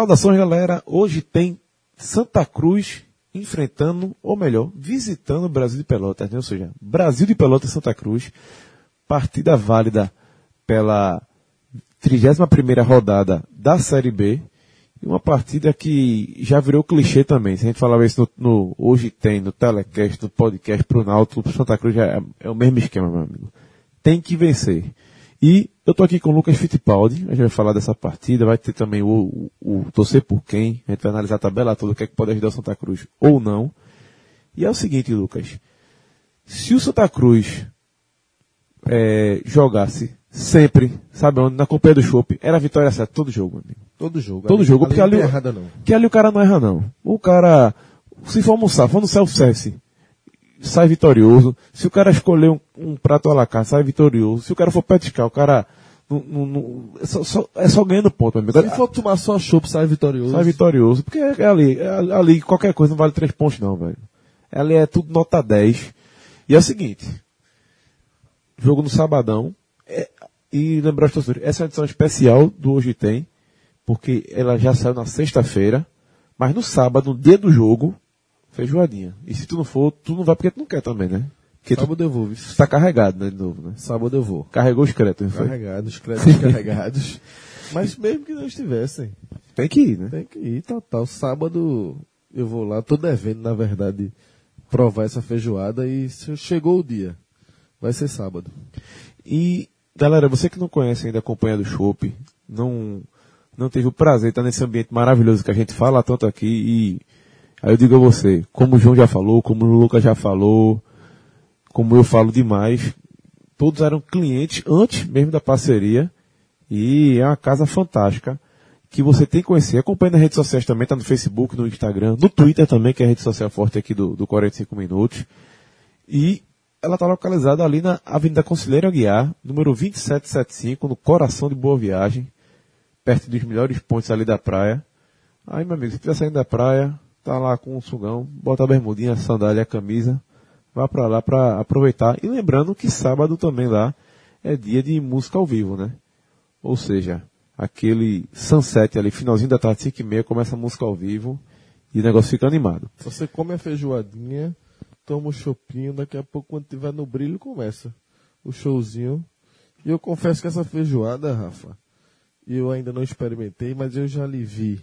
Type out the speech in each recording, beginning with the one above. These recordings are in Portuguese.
Saudações, galera. Hoje tem Santa Cruz enfrentando, ou melhor, visitando o Brasil de Pelotas, né? Ou seja, Brasil de Pelotas Santa Cruz. Partida válida pela 31ª rodada da Série B. Uma partida que já virou clichê também. Se a gente falava isso no, no- hoje tem, no telecast, no podcast pro Náutico, pro Santa Cruz, já é, é o mesmo esquema, meu amigo. Tem que vencer. E eu tô aqui com o Lucas Fittipaldi, a gente vai falar dessa partida, vai ter também o, o, o torcer por quem, a gente vai analisar a tabela toda, o que é que pode ajudar o Santa Cruz ou não. E é o seguinte, Lucas, se o Santa Cruz é, jogasse sempre, sabe onde, na companhia do Chopp, era vitória certa todo jogo, amigo. Todo jogo. Todo jogo, porque não ali, tem errada não. que ali o cara não erra não. O cara, se for almoçar, for no self-service, sai vitorioso. Se o cara escolher um, um prato à la carte, sai vitorioso. Se o cara for petiscar, o cara não, não- não- é, só, só- é só ganhando ponto, meu amigo. Se for tomar só chopp, sai vitorioso. Sai vitorioso. Porque é ali, é ali qualquer coisa não vale três pontos não, velho. Ali é tudo nota 10. E é o seguinte, jogo no sabadão, é- e lembrar os torcedores, essa é uma edição especial do Hoje Tem, porque ela já saiu na sexta-feira, mas no sábado, no dia do jogo, feijoadinha. E se tu não for, tu não vai porque tu não quer também, né? Porque tu, Sábado eu vou. viu? tu tá carregado, né, de novo, né? Sábado eu vou. Carregou os créditos, foi? Carregados, créditos carregados. Mas mesmo que não estivessem, Tem que ir, né? tem que ir, total. Sábado eu vou lá, tô devendo, na verdade, provar essa feijoada e chegou o dia. Vai ser sábado. E, galera, você que não conhece ainda a Companhia do Chopp, não, não teve o prazer de estar nesse ambiente maravilhoso que a gente fala tanto aqui e aí eu digo a você, como o João já falou, como o Lucas já falou, como eu falo demais, todos eram clientes antes mesmo da parceria e é uma casa fantástica que você tem que conhecer. Acompanhe nas redes sociais também, tá no Facebook, no Instagram, no Twitter também, que é a rede social forte aqui do, do 45 Minutos. E ela está localizada ali na Avenida Conselheiro Aguiar, número 2775, no coração de Boa Viagem, perto dos melhores pontos ali da praia. Aí, meu amigo, se estiver saindo da praia, tá lá com um sugão, bota a bermudinha, a sandália, a camisa, vá para lá para aproveitar. E lembrando que sábado também lá é dia de música ao vivo, né? Ou seja, aquele sunset ali, finalzinho da tarde, 5 e meia, começa a música ao vivo e o negócio fica animado. Você come a feijoadinha, toma o chopinho, daqui a pouco quando tiver no brilho começa o showzinho. E eu confesso que essa feijoada, Rafa, eu ainda não experimentei, mas eu já lhe vi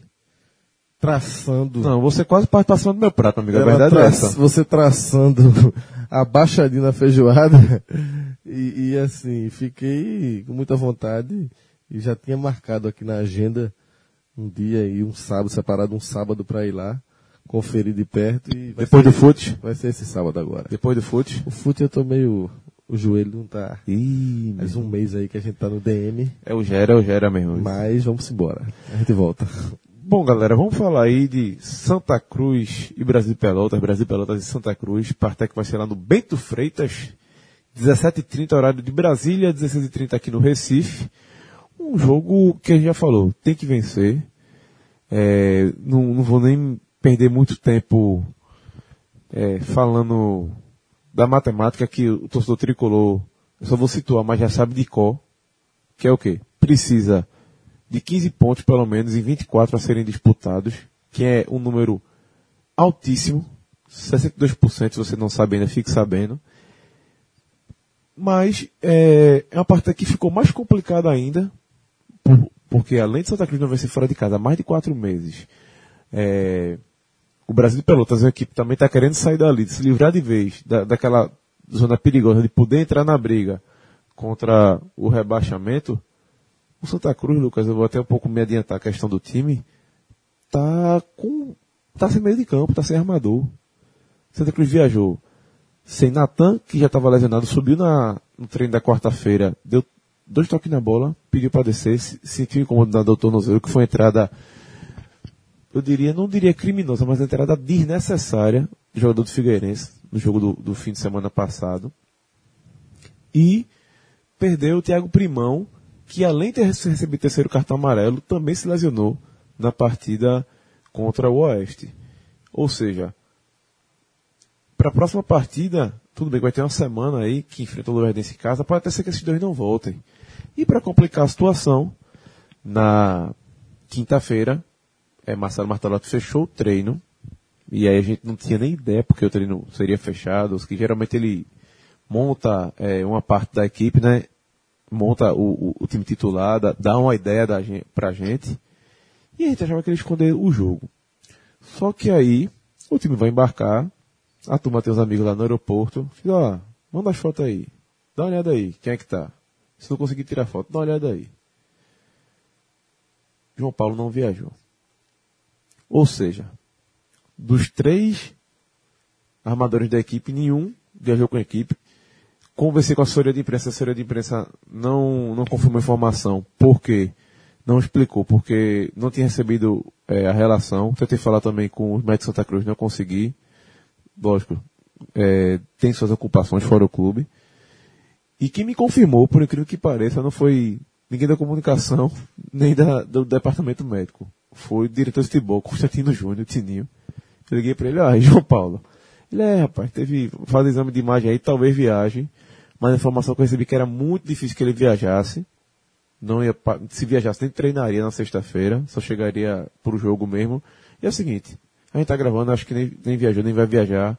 traçando. Não, você quase participação do meu prato, amigo. A verdade é tra- essa. Você traçando a baixadinha na feijoada. E, e, assim, fiquei com muita vontade. E já tinha marcado aqui na agenda um dia e um sábado, separado um sábado para ir lá, conferir de perto. E Depois ser- do fute. Vai ser esse sábado agora. Depois do fute. O fute eu tô meio. O joelho não tá. Ih, Faz um mês aí que a gente tá no DM. É o Gera, é o Gera mesmo. Mas vamos embora. A gente volta. Bom, galera, vamos falar aí de Santa Cruz e Brasil Pelotas, Brasil Pelotas e Santa Cruz, que vai ser lá no Bento Freitas, 17h30 horário de Brasília, 16h30 aqui no Recife. Um jogo que a gente já falou, tem que vencer. É, não, não vou nem perder muito tempo é, falando da matemática que o torcedor tricolor, eu só vou situar, mas já sabe de cor, que é o quê? Precisa de 15 pontos pelo menos em 24 a serem disputados, que é um número altíssimo, 62%, se você não sabe ainda, fique sabendo. Mas é, é uma partida que ficou mais complicada ainda, por- porque além de Santa Cruz não vencer fora de casa há mais de quatro meses, é, o Brasil de Pelotas, a equipe também está querendo sair dali, de se livrar de vez da, daquela zona perigosa de poder entrar na briga contra o rebaixamento. O Santa Cruz, Lucas, eu vou até um pouco me adiantar a questão do time, tá com, tá sem meio de campo, tá sem armador. Santa Cruz viajou sem Natan, que já estava lesionado, subiu na, no treino da quarta-feira, deu dois toques na bola, pediu para descer, se- sentiu incomodado do tornozelo, que foi entrada, eu diria, não diria criminosa, mas uma entrada desnecessária do jogador do Figueirense, no jogo do, do fim de semana passado. E perdeu o Thiago Primão, que além de recebido terceiro cartão amarelo, também se lesionou na partida contra o Oeste. Ou seja, para a próxima partida, tudo bem, vai ter uma semana aí que enfrenta o Luverdense em casa, pode até ser que esses dois não voltem. E para complicar a situação, na quinta-feira, é, Marcelo Martelotti fechou o treino, e aí a gente não tinha nem ideia porque o treino seria fechado, que geralmente ele monta é, uma parte da equipe, né? Monta o, o, o time titular, dá, uma ideia da gente, pra gente, e a gente achava que ele esconder o jogo. Só que aí, o time vai embarcar, a turma tem os amigos lá no aeroporto, fica, ó, manda as fotos aí, dá uma olhada aí, quem é que tá? Se não conseguir tirar foto, dá uma olhada aí. João Paulo não viajou. Ou seja, dos três armadores da equipe, nenhum viajou com a equipe. Conversei com a assessoria de imprensa, a assessoria de imprensa não, não confirmou a informação, porque não explicou, porque não tinha recebido é, a relação. Tentei falar também com os médicos de Santa Cruz, não consegui. Lógico, é, tem suas ocupações fora o clube. E quem me confirmou, por incrível que pareça, não foi ninguém da comunicação, nem da, do departamento médico. Foi o diretor de futebol, Constantino Júnior, Tininho. Eu liguei para ele, ah, João Paulo. Ele é, rapaz, teve, faz exame de imagem aí, talvez viaje. Mas a informação que eu recebi que era muito difícil que ele viajasse. Não ia, se viajasse, nem treinaria na sexta-feira, só chegaria pro jogo mesmo. E é o seguinte, a gente tá gravando, acho que nem, nem viajou, nem vai viajar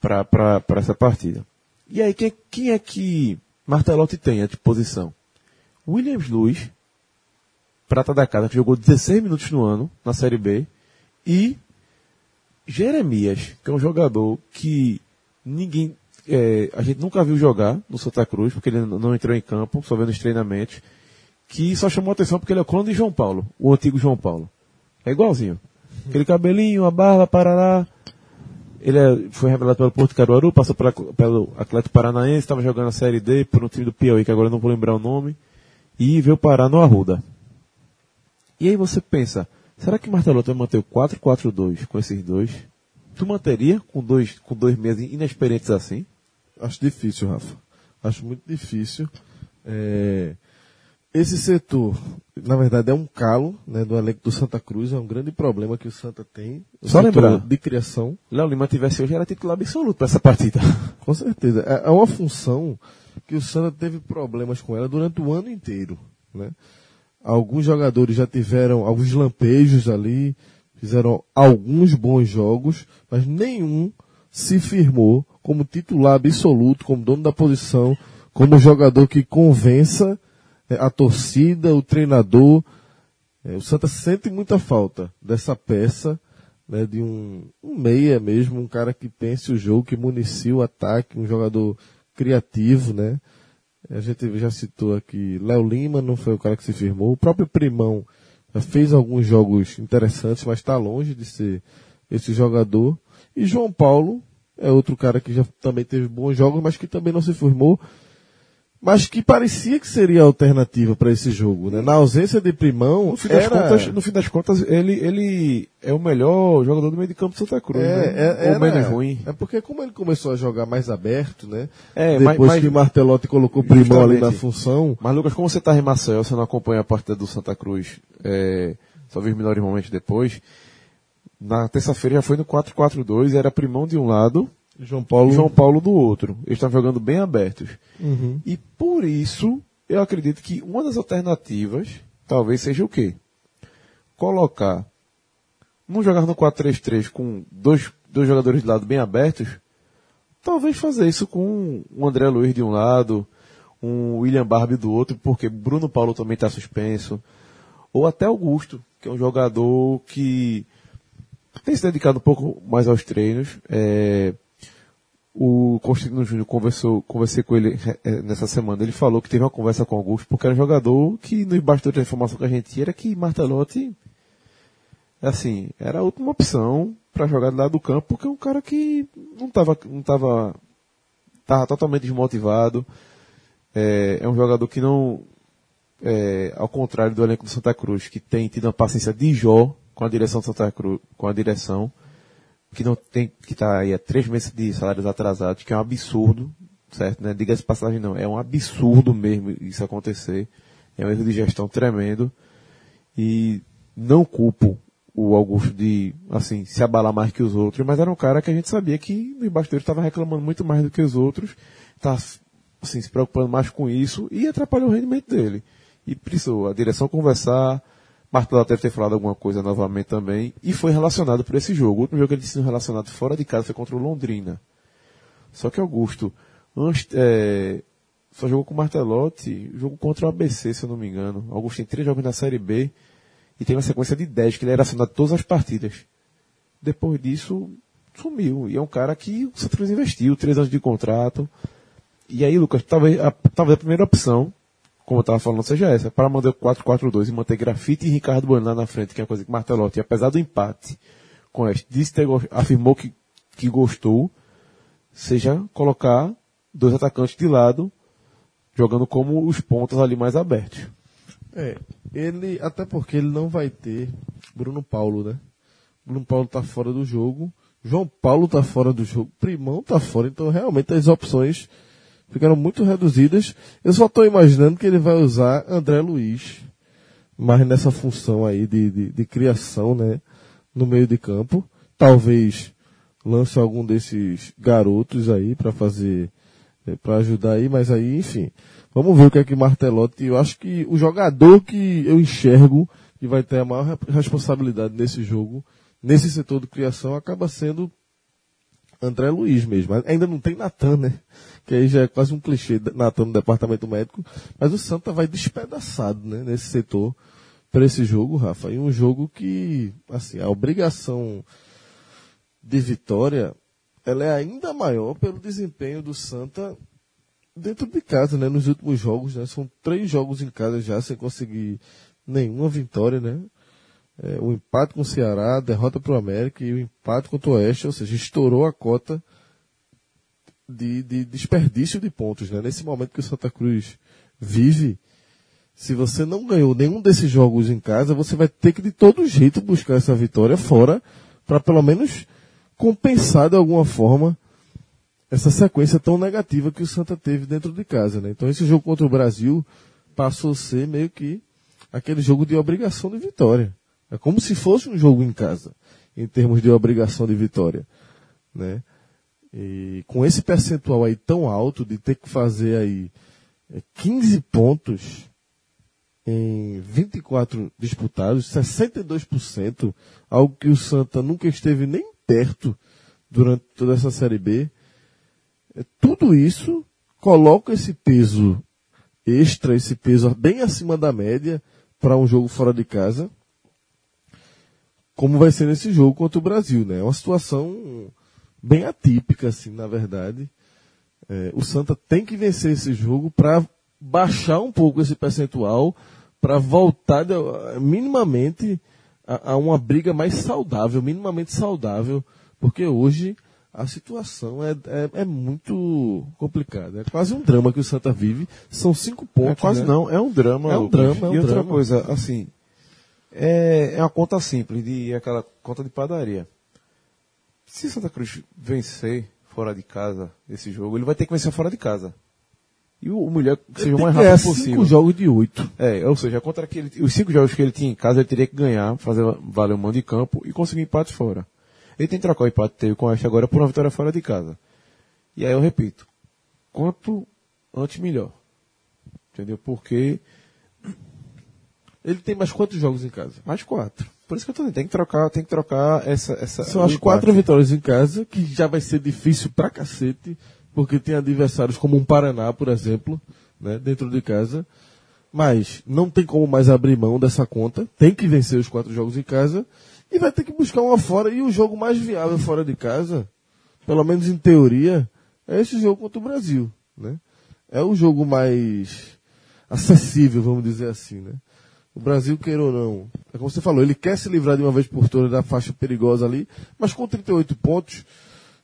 para essa partida. E aí, quem, quem é que Martelotti tem à disposição? Williams Luz, prata da casa, que jogou 16 minutos no ano, na Série B, e Jeremias, que é um jogador que ninguém, é, a gente nunca viu jogar no Santa Cruz, porque ele não entrou em campo, só vendo os treinamentos, que só chamou atenção porque ele é o clone de João Paulo, o antigo João Paulo. É igualzinho. Aquele cabelinho, a barba, parará. Ele é, foi revelado pelo Porto Caruaru, passou pela, pelo Atlético Paranaense, estava jogando a Série D por um time do Piauí, que agora não vou lembrar o nome, e veio parar no Arruda. E aí você pensa, será que Martelotti vai manter o 4-4-2 com esses dois? Tu manteria com dois, com dois meses inexperientes assim? Acho difícil, Rafa. Acho muito difícil. É... Esse setor, na verdade, é um calo né, do elenco do Santa Cruz, é um grande problema que o Santa tem. O Só lembrar. de criação. Léo Lima tivesse hoje, era titular absoluto para essa partida. Com certeza. É, é uma função que o Santa teve problemas com ela durante o ano inteiro. Né? Alguns jogadores já tiveram alguns lampejos ali, fizeram alguns bons jogos, mas nenhum se firmou como titular absoluto, como dono da posição, como jogador que convença é, a torcida, o treinador. É, o Santa sente muita falta dessa peça, né, de um, um meia mesmo, um cara que pense o jogo, que municia o ataque, um jogador criativo, né? A gente já citou aqui, Léo Lima não foi o cara que se firmou, o próprio Primão já fez alguns jogos interessantes, mas está longe de ser esse jogador. E João Paulo é outro cara que já também teve bons jogos, mas que também não se firmou mas que parecia que seria a alternativa para esse jogo, né? Na ausência de Primão, no fim, das contas, no fim das contas, ele, ele é o melhor jogador do meio de campo do Santa Cruz, é, né? É, Ou menos ruim. É porque como ele começou a jogar mais aberto, né? É, Depois mas, que o Martelotti colocou Primão ali na função. Mas Lucas, como você está em Marcel, você não acompanha a partida do Santa Cruz, é, só viu os melhores momentos depois. Na terça-feira já foi no 4-4-2, era Primão de um lado, João Paulo. João Paulo do outro. Eles estavam jogando bem abertos. Uhum. E por isso, eu acredito que uma das alternativas talvez seja o quê? Colocar. Não jogar no 4-3-3 com dois, dois jogadores de lado bem abertos. Talvez fazer isso com o André Luiz de um lado, um William Barbie do outro, porque Bruno Paulo também está suspenso. Ou até Augusto, que é um jogador que tem se dedicado um pouco mais aos treinos. É, o Constantino Júnior conversou, conversei com ele é, nessa semana. Ele falou que teve uma conversa com o Augusto, porque era um jogador que nos bastidores da informação que a gente tinha era que Martelotti, assim, era a última opção para jogar do lado do campo, porque é um cara que não estava não tava, tava totalmente desmotivado. É, é um jogador que não, é, ao contrário do elenco do Santa Cruz, que tem tido uma paciência de Jó com a direção do Santa Cruz, com a direção, que não tem, que está aí há três meses de salários atrasados, que é um absurdo, certo? Né? Diga-se passagem não, é um absurdo mesmo isso acontecer. É um erro de gestão tremendo. E não culpo o Augusto de, assim, se abalar mais que os outros, mas era um cara que a gente sabia que no embaixo dele estava reclamando muito mais do que os outros, tá, assim, se preocupando mais com isso e atrapalhou o rendimento dele. E precisou a direção conversar, Martelo deve ter falado alguma coisa novamente também, e foi relacionado por esse jogo. O último jogo que ele tinha relacionado fora de casa foi contra o Londrina. Só que Augusto, é, só jogou com o Martelotti, jogo contra o ABC, se eu não me engano. Augusto tem três jogos na Série B e tem uma sequência de dez que ele era acionado todas as partidas. Depois disso, sumiu. E é um cara que o Cruz investiu, três anos de contrato. E aí, Lucas, talvez a, talvez a primeira opção, como eu estava falando, seja essa, para manter o 4-4-2 e manter Grafite e Ricardo Bueno lá na frente, que é uma coisa que Martelotti, apesar do empate com este, disse ter, afirmou que, que gostou, seja colocar dois atacantes de lado, jogando como os pontos ali mais abertos. É, ele, até porque ele não vai ter Bruno Paulo, né? Bruno Paulo tá fora do jogo, João Paulo tá fora do jogo, Primão tá fora, então realmente as opções ficaram muito reduzidas. Eu só estou imaginando que ele vai usar André Luiz, mas nessa função aí de, de, de criação, né? No meio de campo. Talvez lance algum desses garotos aí para fazer, é, para ajudar aí, mas aí, enfim. Vamos ver o que é que Martelotti, eu acho que o jogador que eu enxergo que vai ter a maior responsabilidade nesse jogo, nesse setor de criação, acaba sendo André Luiz mesmo. Ainda não tem Natan, né? Que aí já é quase um clichê, Natan no departamento médico. Mas o Santa vai despedaçado, né? Nesse setor para esse jogo, Rafa. E um jogo que, assim, a obrigação de vitória, ela é ainda maior pelo desempenho do Santa dentro de casa, né? Nos últimos jogos, né? São três jogos em casa já sem conseguir nenhuma vitória, né? É, o empate com o Ceará, a derrota para o América e o empate contra o Oeste, ou seja, estourou a cota de, de desperdício de pontos, né? Nesse momento que o Santa Cruz vive, se você não ganhou nenhum desses jogos em casa, você vai ter que de todo jeito buscar essa vitória fora para pelo menos compensar de alguma forma essa sequência tão negativa que o Santa teve dentro de casa, né? Então esse jogo contra o Brasil passou a ser meio que aquele jogo de obrigação de vitória. É como se fosse um jogo em casa, em termos de obrigação de vitória, né? E com esse percentual aí tão alto de ter que fazer aí 15 é, pontos em 24 disputados, 62%, algo que o Santa nunca esteve nem perto durante toda essa Série B. É, tudo isso coloca esse peso extra, esse peso bem acima da média para um jogo fora de casa, como vai ser nesse jogo contra o Brasil, né? É uma situação bem atípica, assim, na verdade. É, o Santa tem que vencer esse jogo para baixar um pouco esse percentual, para voltar de, minimamente a, a, uma briga mais saudável, minimamente saudável, porque hoje a situação é, é, é, muito complicada. É quase um drama que o Santa vive. São cinco pontos. É quase né? não, é um drama. É um drama, é um e outra drama. coisa, assim, é, é uma conta simples, de aquela conta de padaria. Se Santa Cruz vencer fora de casa esse jogo, ele vai ter que vencer fora de casa. E o, o melhor que seja o mais rápido cinco possível. jogos de oito. É, ou seja, contra aquele, os cinco jogos que ele tinha em casa, ele teria que ganhar, fazer valer o mando de campo e conseguir empate fora. Ele tem que trocar o empate teve com Oeste agora por uma vitória fora de casa. E aí eu repito, quanto antes melhor. Entendeu? Porque Ele tem mais quantos jogos em casa? mais quatro. Por isso que eu tô dizendo, tem que trocar, tem que trocar essa, essa São as quatro vitórias em casa, que já vai ser difícil pra cacete, porque tem adversários como um Paraná, por exemplo, né, dentro de casa. Mas não tem como mais abrir mão dessa conta, tem que vencer os quatro jogos em casa, e vai ter que buscar uma fora, e o jogo mais viável fora de casa, pelo menos em teoria, é esse jogo contra o Brasil, né? É o jogo mais acessível, vamos dizer assim, né? O Brasil, queira ou não, é como você falou, ele quer se livrar de uma vez por todas da faixa perigosa ali, mas com 38 pontos,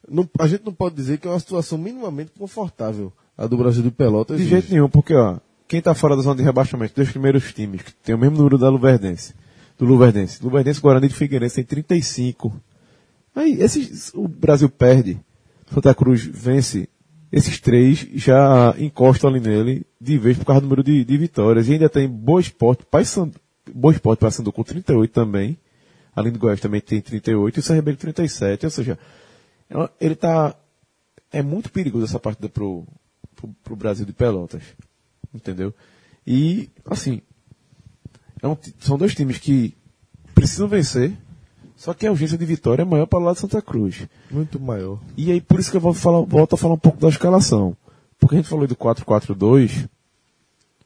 não- a gente não pode dizer que é uma situação minimamente confortável a do Brasil de Pelotas. De jeito nenhum, porque ó, quem tá fora da zona de rebaixamento, dos primeiros times, que tem o mesmo número da Luverdense, do Luverdense. Luverdense, Guarani de Figueirense tem 35. Aí, esses, o Brasil perde, Santa Cruz vence, esses três já encostam ali nele de vez por causa do número de, de vitórias. E ainda tem Boa Esporte, Paysandu, Boa Esporte Paysandu com 38 também, além do Goiás também tem 38 e o CRB 37, ou seja, ela- ele tá, é muito perigoso essa partida pro, pro, pro Brasil de Pelotas, entendeu? E, assim, é um são dois times que precisam vencer, só que a urgência de vitória é maior para o lado de Santa Cruz. Muito maior. E aí, por isso que eu vou falar, volto a falar um pouco da escalação. Porque a gente falou do 4-4-2,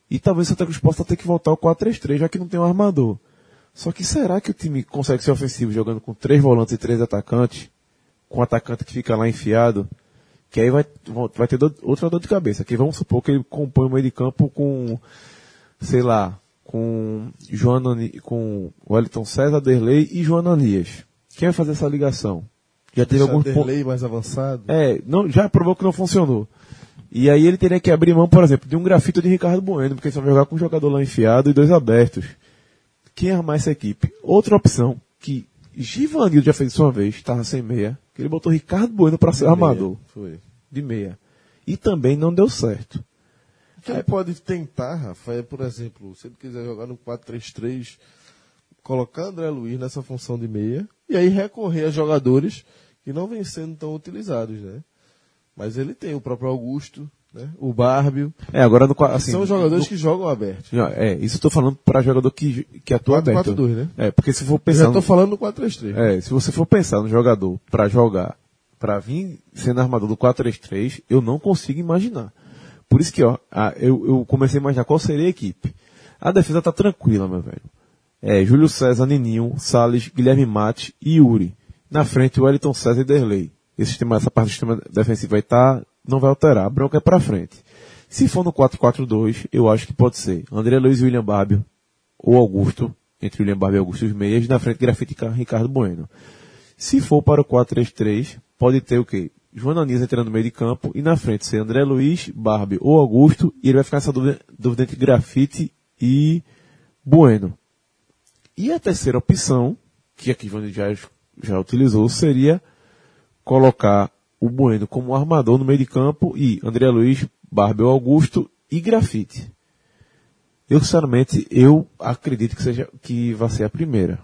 e talvez o Santa Cruz possa ter que voltar ao 4-3-3, já que não tem um armador. Só que será que o time consegue ser ofensivo jogando com três volantes e três atacantes? Com um atacante que fica lá enfiado? Que aí vai, vai ter do- outra dor de cabeça. Que vamos supor que ele compõe o meio de campo com, sei lá, com Joanani, com Wellington César, Derlei e Joananias. Quem vai fazer essa ligação? Já teve pontos. Derlei mais avançado. É, não, já provou que não funcionou. E aí ele teria que abrir mão, por exemplo, de um grafito de Ricardo Bueno, porque ele só vai jogar com um jogador lá enfiado e dois abertos. Quem armar essa equipe? Outra opção, que Givanildo já fez isso uma vez, estava sem meia, que ele botou Ricardo Bueno para ser armador Foi. de meia. E também não deu certo. Que ele pode tentar, Rafa, é, por exemplo, se ele quiser jogar no 4-3-3, colocar André Luiz nessa função de meia, e aí recorrer a jogadores que não vêm sendo tão utilizados, né? Mas ele tem o próprio Augusto, né? o Bárbio, É, agora no assim, são jogadores no- que jogam aberto. Não, É, isso eu tô falando para jogador que, que atua aberto. 4-4-2, né? É, porque se for Eu pensar. já tô falando no 4-3-3. É, se você for pensar no jogador pra jogar, pra vir sendo armador do 4-3-3, eu não consigo imaginar. Por isso que, ó, eu, eu comecei a imaginar qual seria a equipe. A defesa tá tranquila, meu velho. É, Júlio César, Nininho, Salles, Guilherme Mate e Yuri. Na frente, Wellington César e Derlei. Esse sistema, essa parte do sistema defensivo vai estar, não vai alterar. A bronca é pra frente. Se for no 4-4-2, eu acho que pode ser André Luiz e William Barbio, ou Augusto, entre William Barbie e Augusto meias, na frente Grafite e Ricardo Bueno. Se for para o 4-3-3, pode ter o quê? João Anis entrando no meio de campo e na frente ser André Luiz, Barbie ou Augusto, e ele vai ficar nessa dúvida, dúvida entre Grafite e Bueno. E a terceira opção, que aqui João já, já utilizou, seria colocar o Bueno como armador no meio de campo e André Luiz, Barbie ou Augusto e Grafite. Eu, sinceramente, eu acredito que seja, que vai ser a primeira.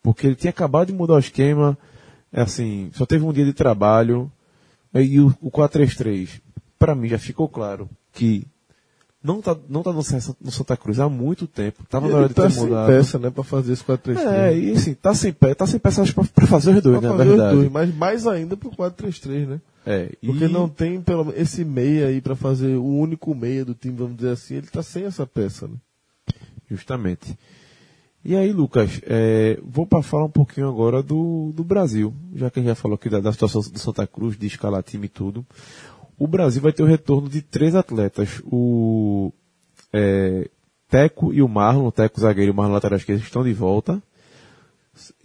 Porque ele tinha acabado de mudar o esquema, assim, só teve um dia de trabalho, e o, o 4-3-3, para mim já ficou claro que não tá, não tá no, no Santa Cruz há muito tempo, tava E na hora ele de tá ter sem mudado. peça, né, pra fazer esse 4-3-3. É, e assim, tá sem pé, tá sem peças pra, pra fazer os dois, Pra na fazer os verdade. dois, mas mais ainda pro 4-3-3, né? É, Porque e- não tem pelo esse meia aí pra fazer o único meia do time, vamos dizer assim, ele tá sem essa peça, né? Justamente. E aí, Lucas, é, vou para falar um pouquinho agora do, do Brasil, já que a gente já falou aqui da, da situação do Santa Cruz, de escalar time e tudo. O Brasil vai ter o retorno de três atletas. O é, Teco e o Marlon, o Teco zagueiro e o Marlon lateral esquerdo estão de volta.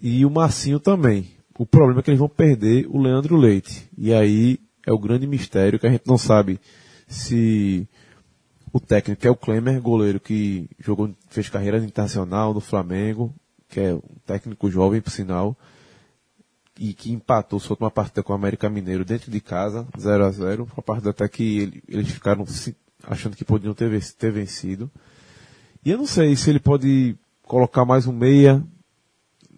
E o Marcinho também. O problema é que eles vão perder o Leandro Leite. E aí é o grande mistério que a gente não sabe se o técnico que é o Klemer, goleiro que jogou, fez carreira internacional no Flamengo, que é um técnico jovem, por sinal, e que empatou sua última partida com o América Mineiro dentro de casa, 0 a 0 uma partida até que ele- eles ficaram achando que podiam ter, ter vencido. E eu não sei se ele pode colocar mais um meia,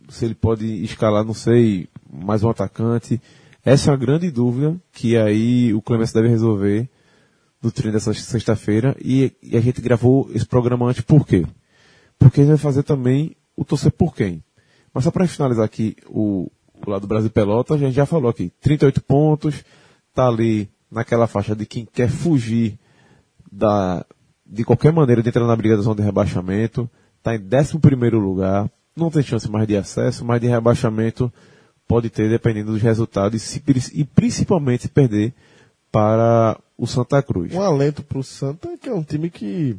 se ele pode escalar, não sei, mais um atacante. Essa é uma grande dúvida que aí o Clemens deve resolver no treino dessa sexta-feira e, e a gente gravou esse programa antes por quê? Porque a gente vai fazer também o torcer por quem. Mas só para finalizar aqui o, o lado do Brasil Pelotas, a gente já falou aqui, 38 pontos, tá ali naquela faixa de quem quer fugir da, de qualquer maneira de entrar na briga da zona de rebaixamento, tá em 11 primeiro lugar, não tem chance mais de acesso, mas de rebaixamento pode ter dependendo dos resultados e, se- e principalmente se perder para o Santa Cruz. Um alento pro Santa é que é um time que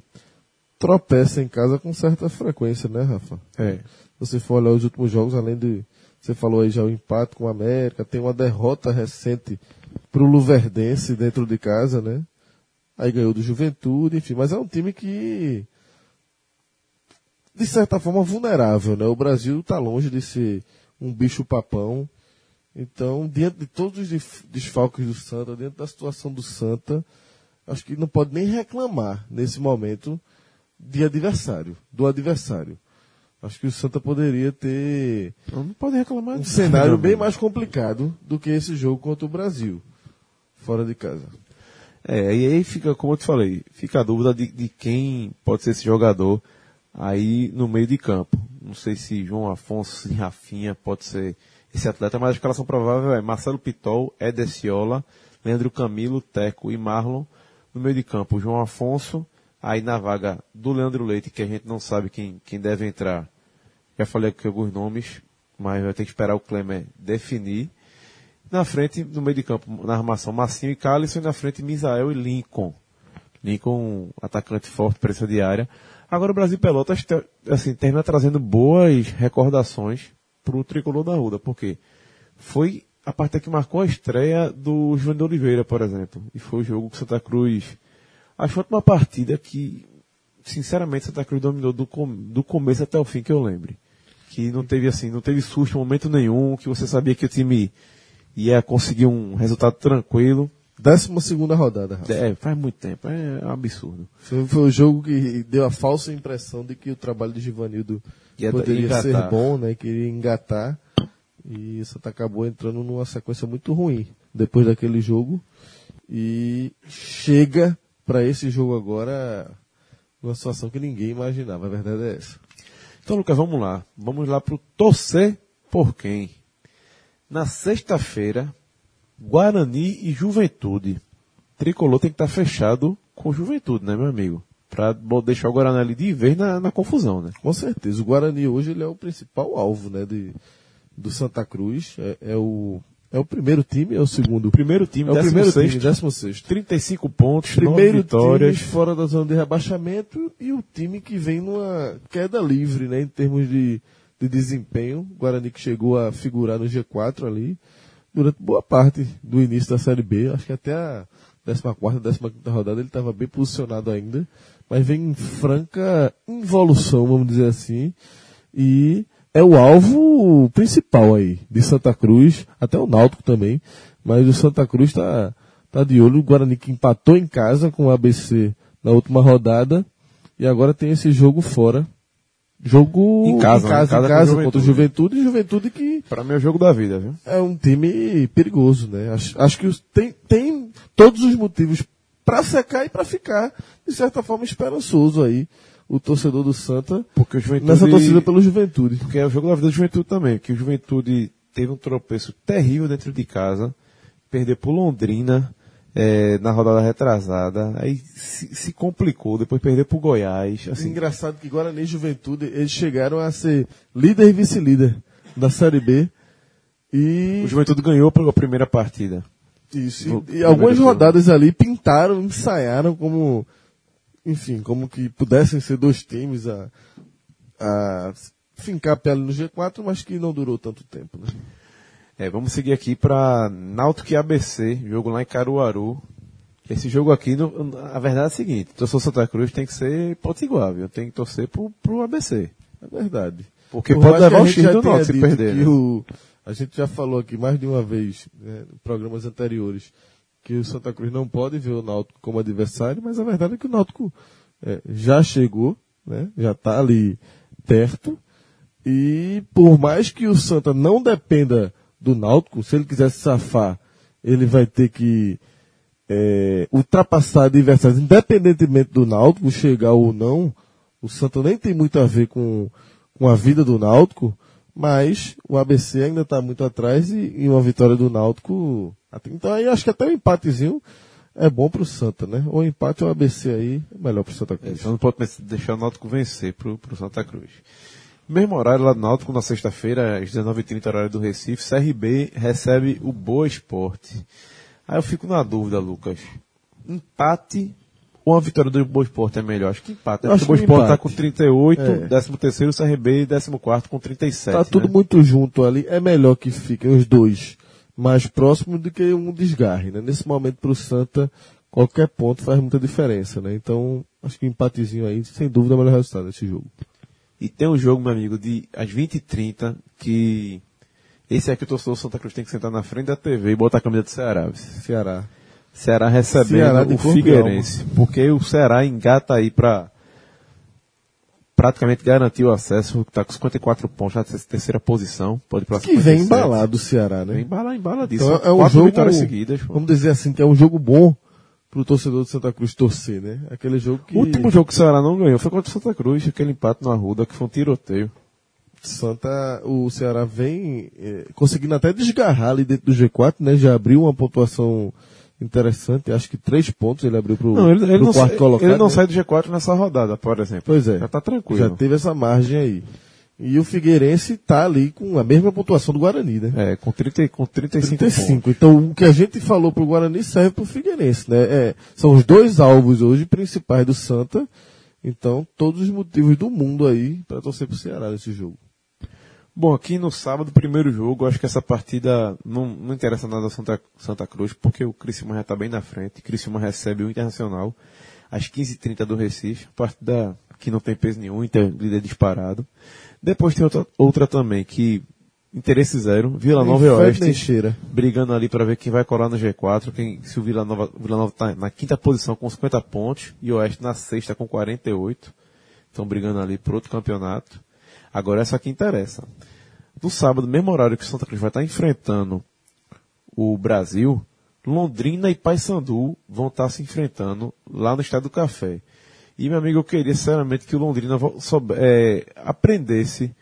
tropeça em casa com certa frequência, né, Rafa? É. Se você for olhar os últimos jogos, além de. Você falou aí já o empate com o América, tem uma derrota recente pro Luverdense dentro de casa, né? Aí ganhou do Juventude, enfim, mas é um time que. De certa forma vulnerável, né? O Brasil está longe de ser um bicho papão. Então, diante de todos os desfalques do Santa, dentro da situação do Santa, acho que não pode nem reclamar nesse momento de adversário, do adversário. Acho que o Santa poderia ter Não pode reclamar um cenário bem mais complicado do que esse jogo contra o Brasil, fora de casa. É, e aí fica, como eu te falei, fica a dúvida de, de quem pode ser esse jogador aí no meio de campo. Não sei se João Afonso e Rafinha pode ser esse atleta, mas a escalação provável é Marcelo Pitol, Edeciola, Leandro Camilo, Teco e Marlon. No meio de campo, João Afonso, aí na vaga do Leandro Leite, que a gente não sabe quem, quem deve entrar. Já falei aqui alguns nomes, mas vai ter que esperar o Klemer definir. Na frente, no meio de campo, na armação, Massinho e Calisson, e na frente, Misael e Lincoln. Lincoln, atacante forte, presença de área. Agora o Brasil Pelotas, assim, termina trazendo boas recordações pro tricolor da Ruda, porque foi a partida que marcou a estreia do João de Oliveira, por exemplo. E foi o jogo que Santa Cruz. Acho que foi uma partida que, sinceramente, Santa Cruz dominou do, com- do começo até o fim que eu lembre. Que não teve assim, não teve susto em momento nenhum, que você sabia que o time ia conseguir um resultado tranquilo. Décima segunda rodada, Rafa. É, faz muito tempo, é um absurdo. Foi, foi o jogo que deu a falsa impressão de que o trabalho de Givanildo Ia poderia engatar. ser bom, né? Queria engatar. E o Santa acabou entrando numa sequência muito ruim depois daquele jogo. E chega para esse jogo agora numa situação que ninguém imaginava. A verdade é essa. Então, Lucas, vamos lá. Vamos lá pro torcer por quem? Na sexta-feira, Guarani e Juventude. Tricolor tem que estar fechado com Juventude, né, meu amigo? Pra bo- deixar o Guarani ali de vez na, na confusão, né? Com certeza. O Guarani hoje ele é o principal alvo né, de, do Santa Cruz. É, é o, é o primeiro time, é o segundo. Primeiro time, é o primeiro time, 16º, 16 35 pontos, primeiro 9 vitórias. time fora da zona de rebaixamento e o time que vem numa queda livre, né, em termos de, de desempenho. O Guarani que chegou a figurar no G4 ali durante boa parte do início da Série B. Acho que até a 14ª, 15ª rodada ele estava bem posicionado ainda, mas vem em franca involução, vamos dizer assim, e é o alvo principal aí de Santa Cruz, até o Náutico também, mas o Santa Cruz está tá de olho, o Guarani que empatou em casa com o ABC na última rodada, e agora tem esse jogo fora. Jogo Em casa, né? em Em casa casa, com contra o Juventude, e Juventude que Pra mim é o jogo da vida, viu? é um time perigoso, né? Acho, acho que tem, tem todos os motivos para secar e para ficar, de certa forma, esperançoso aí, o torcedor do Santa, Porque o Juventude... nessa torcida pelo Juventude. Porque é o jogo da vida do Juventude também, que o Juventude teve um tropeço terrível dentro de casa, perder por Londrina eh, na rodada retrasada, aí se, se complicou, depois perder por Goiás, assim, Engraçado que Guarani e Juventude, eles chegaram a ser líder e vice-líder da Série B. E, o Juventude ganhou pela primeira partida. Isso, no e, e algumas rodadas ali pintaram, ensaiaram como, enfim, como que pudessem ser dois times a, a fincar a pele no G4, mas que não durou tanto tempo, né? É, vamos seguir aqui para Náutico e ABC, jogo lá em Caruaru. Esse jogo aqui, no- a verdade é a seguinte, torcer Santa Cruz tem que ser ponto igual, viu? Tem que torcer pro, pro ABC. É verdade. Porque Por pode levar o X do Náutico se perder. né? o- a gente já falou aqui mais de uma vez, né, em programas anteriores, que o Santa Cruz não pode ver o Náutico como adversário, mas a verdade é que o Náutico é, já chegou, né, já está ali perto, e por mais que o Santa não dependa do Náutico, se ele quiser se safar, ele vai ter que é, ultrapassar adversários, independentemente do Náutico chegar ou não, o Santa nem tem muito a ver com, com a vida do Náutico, mas o ABC ainda está muito atrás e, e uma vitória do Náutico. Então aí acho que até um empatezinho é bom pro Santa, né? Ou empate ou ABC aí é melhor pro Santa É, Cruz. só não pode deixar o Náutico vencer pro, pro Santa Cruz. Mesmo horário lá do Náutico, na sexta-feira, às 19h30, horário do Recife, CRB recebe o Boa Esporte. Aí eu fico na dúvida, Lucas. Empate ou uma vitória do Boa Esporte é melhor? Acho que empate. Eu Acho que o Boa que Esporte tá empate. com 38, É. 13 terceiro, o CRB 14 com 37. Tá tudo né? muito junto ali. É melhor que fiquem os dois mais próximos do que um desgarre, né? Nesse momento pro Santa, qualquer ponto faz muita diferença, né? Então, acho que um empatezinho aí, sem dúvida, é o melhor resultado desse jogo. E tem um jogo, meu amigo, de às 20h30, que esse aqui o torcedor do Santa Cruz tem que sentar na frente da TV e botar a camisa do Ceará. Ceará. Ceará recebendo Ceará o Figueirense. Porque o Ceará engata aí pra praticamente garantiu o acesso, está com 54 pontos na terceira posição, pode ir para Que vem embalado o Ceará, né? Vem embala, embala disso. Então, é um Quatro jogo, vitórias seguidas. pô. vamos dizer assim, que é um jogo bom pro torcedor de Santa Cruz torcer, né? Aquele jogo que O último jogo que o Ceará não ganhou foi contra o Santa Cruz, aquele empate no Arruda, que foi um tiroteio. Santa, o Ceará vem eh, conseguindo até desgarrar ali dentro do G4, né? Já abriu uma pontuação interessante, acho que três pontos ele abriu pro, Não, ele, ele pro não, quarto colocado. ele não né? sai do G4 nessa rodada, por exemplo. Pois é. Já tá tranquilo. Já teve essa margem aí. E o Figueirense tá ali com a mesma pontuação do Guarani, né? É, com, 30, com 35, 35. Então, o que a gente falou pro Guarani serve pro Figueirense, né? É, são os dois alvos hoje principais do Santa. Então, todos os motivos do mundo aí para torcer pro Ceará nesse jogo. Bom, aqui no sábado, primeiro jogo, acho que essa partida não, não interessa nada ao Santa, Santa Cruz, porque o Criciúma já está bem na frente. O Criciúma recebe o Internacional às 15h30 do Recife, partida que não tem peso nenhum, Inter líder disparado. Depois tem outra, outra também, que interesse zero, Vila Nova e Oeste, nem cheira. brigando ali para ver quem vai colar no G4, quem, se o Vila Nova, o Vila Nova tá na quinta posição com 50 pontos, e o Oeste na sexta com 48. Estão brigando ali por outro campeonato. Agora essa aqui interessa. No sábado, mesmo horário que o Santa Cruz vai estar enfrentando o Brasil, Londrina e Paysandu vão estar se enfrentando lá no Estádio do Café. E, meu amigo, eu queria sinceramente que o Londrina vo- soube- é, aprendesse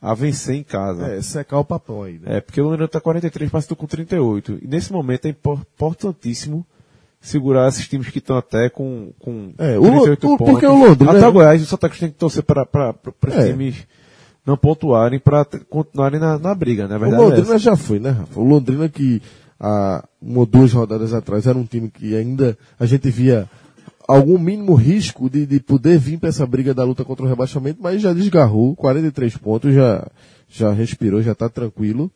a vencer em casa. É, secar o papão aí, né? É, porque o Londrina está 43, Paysandu com 38. E nesse momento é impor- importantíssimo segurar esses times que estão até com, com É, o Lo- o- pontos. porque o Londrina- Até o Goiás e o Santa Cruz tem que torcer para os É. times não pontuarem para continuarem na, na briga, né? O verdade é Londrina essa. já foi, né, Rafa? O Londrina que há uma ou duas rodadas atrás era um time que ainda a gente via algum mínimo risco de, de poder vir para essa briga da luta contra o rebaixamento, mas já desgarrou, 43 pontos, já, já respirou, já está tranquilo.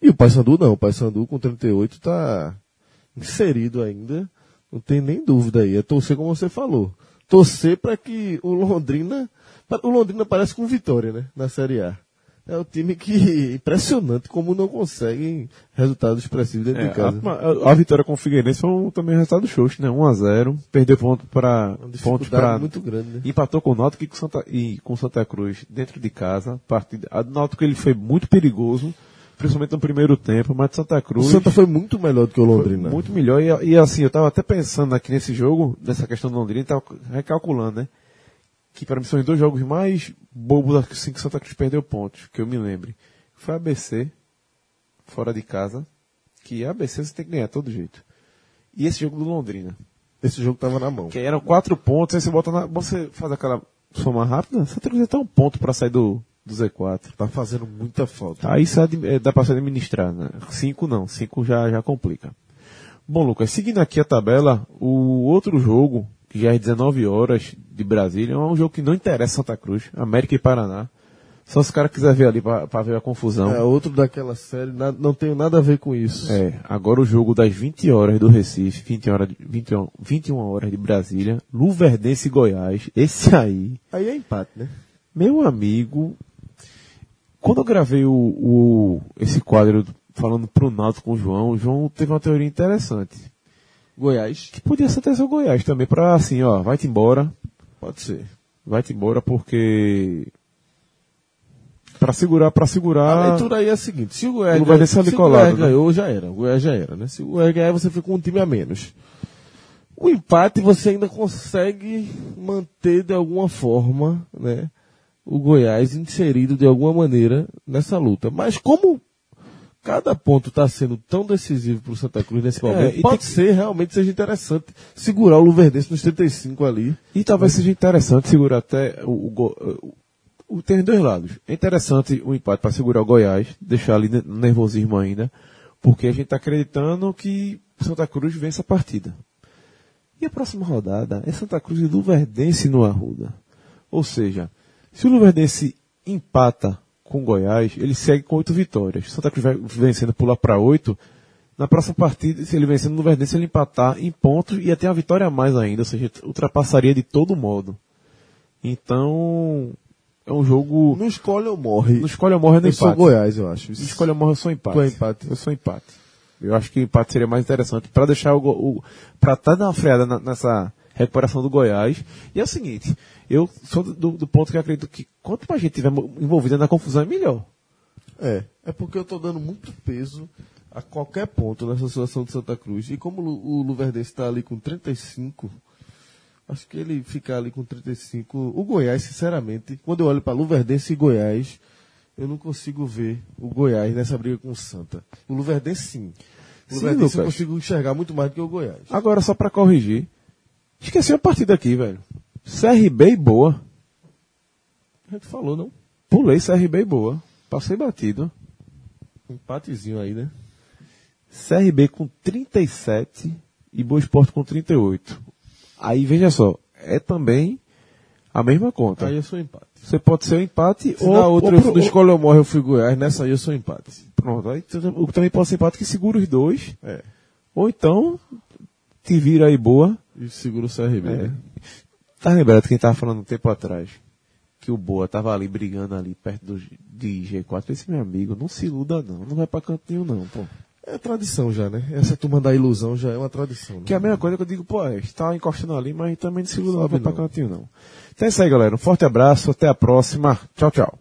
E o Paysandu não, o Paysandu com 38 está inserido ainda, não tem nem dúvida aí, é torcer como você falou. Torcer para que o Londrina, o Londrina parece com vitória, né, na Série A. É o time que, impressionante como não conseguem resultados expressivos dentro É, de casa. a, a- a vitória com o Figueirense foi um, também um resultado xoxo, né? 1x0, perdeu ponto para pontos dificuldade para muito grande, né? empatou com o Náutico e com Santa e com Santa Cruz dentro de casa. Partida, a Náutico ele foi muito perigoso, principalmente no primeiro tempo, mas Santa O Cruz Santa foi muito melhor do que o Londrina. muito melhor e, e assim, eu tava até pensando aqui nesse jogo, nessa questão do Londrina, tava recalculando, né? Que para mim são os dois jogos mais bobos assim que Santa Cruz perdeu pontos, que eu me lembre. Foi ABC, fora de casa, que ABC você tem que ganhar todo jeito. E esse jogo do Londrina, Esse jogo tava na mão. que eram quatro pontos, aí você bota na, você faz aquela soma rápida, Santa Cruz até um ponto para sair do, do Z4. Tá fazendo muita falta. Aí isso é ad- é, dá pra se administrar, né? Cinco não, cinco já, já complica. Bom, Lucas, seguindo aqui a tabela, o outro jogo, que já é 19 horas de Brasília, é um jogo que não interessa Santa Cruz, América e Paraná. Só se o cara quiser ver ali pra, pra ver a confusão. É outro daquela série, na- não tem nada a ver com isso. É, agora o jogo das 20 horas do Recife, 20 horas de, 21, 21 horas de Brasília, Luverdense e Goiás. Esse aí, Aí é empate, né? meu amigo, quando eu gravei o, o- esse quadro falando pro Náutico com o João, o João teve uma teoria interessante. Goiás. Que podia ser até seu Goiás também, pra assim, ó, vai-te embora, Pode ser. vai-te embora porque... Pra segurar, pra A segurar... leitura aí é a seguinte, se o Goiás, Ah. Ganha- se o Goiás né? ganhou, já era. O Goiás já era, né? Se o Goiás ganhar, você fica com um time a menos. O empate você ainda consegue manter de alguma forma, né? O Goiás inserido de alguma maneira nessa luta. Mas como cada ponto está sendo tão decisivo para o Santa Cruz nesse momento, e pode ser realmente seja interessante segurar o Luverdense nos 35 ali. E talvez seja interessante segurar até o, o, go- o, tem dois lados. É interessante o empate para segurar o Goiás, deixar ali nervosismo ainda, porque a gente está acreditando que Santa Cruz vence a partida. E a próxima rodada é Santa Cruz e Luverdense no Arruda. Ou seja, se o Luverdense empata com o Goiás, ele segue com oito vitórias. Santa Cruz vai vencendo pular para oito. Na próxima partida, se ele vencer no Luverdense, ele empatar em pontos e ter uma vitória a mais ainda, ou seja, ultrapassaria de todo modo. Então, é um jogo. Não escolhe ou morre. Não escolhe ou morre no eu sou empate. Goiás, eu acho. Não escolhe ou morre, eu sou empate. Tu é empate. Eu sou empate. Eu acho que o empate seria mais interessante para deixar o, o para até dar uma freada na- nessa recuperação do Goiás. E é o seguinte, eu sou do, do ponto que acredito que quanto mais gente tiver envolvida na confusão é melhor. É, é porque eu tô dando muito peso a qualquer ponto nessa situação de Santa Cruz. E como o Lu- o Luverdense está ali com 35, acho que ele ficar ali com 35. O Goiás, sinceramente, quando eu olho para Luverdense e Goiás, eu não consigo ver o Goiás nessa briga com o Santa. O Luverdense sim. O Sim, Luverdense eu consigo enxergar muito mais do que o Goiás. Agora, só pra corrigir, esqueci uma partida aqui, velho. CRB e boa. A gente falou, não? Pulei CRB e boa. Passei batido. Empatezinho aí, né? CRB com 37 e Boa Esporte com 38. Aí veja só, é também a mesma conta. Aí eu sou empate. Você pode ser o empate Se ou, na outra ou eu no escolha ou morre eu fui Goiás, nessa aí eu sou empate. Pronto, aí tu- o- também pode ser empate que segura os dois. É. Ou então te vira aí boa. E segura o CRB, É. né? Tá lembrado quem tava falando um tempo atrás? Que o Boa tava ali brigando ali perto do, de G4. Esse meu amigo, não se iluda não, não vai pra canto nenhum não, pô. É tradição já, né? Essa turma da ilusão já é uma tradição. Né? Que é a mesma coisa que eu digo, pô, é, está encostando ali, mas também não se iluda não vai pra cantinho não. Então é isso aí, galera. Um forte abraço, até a próxima. Tchau, tchau.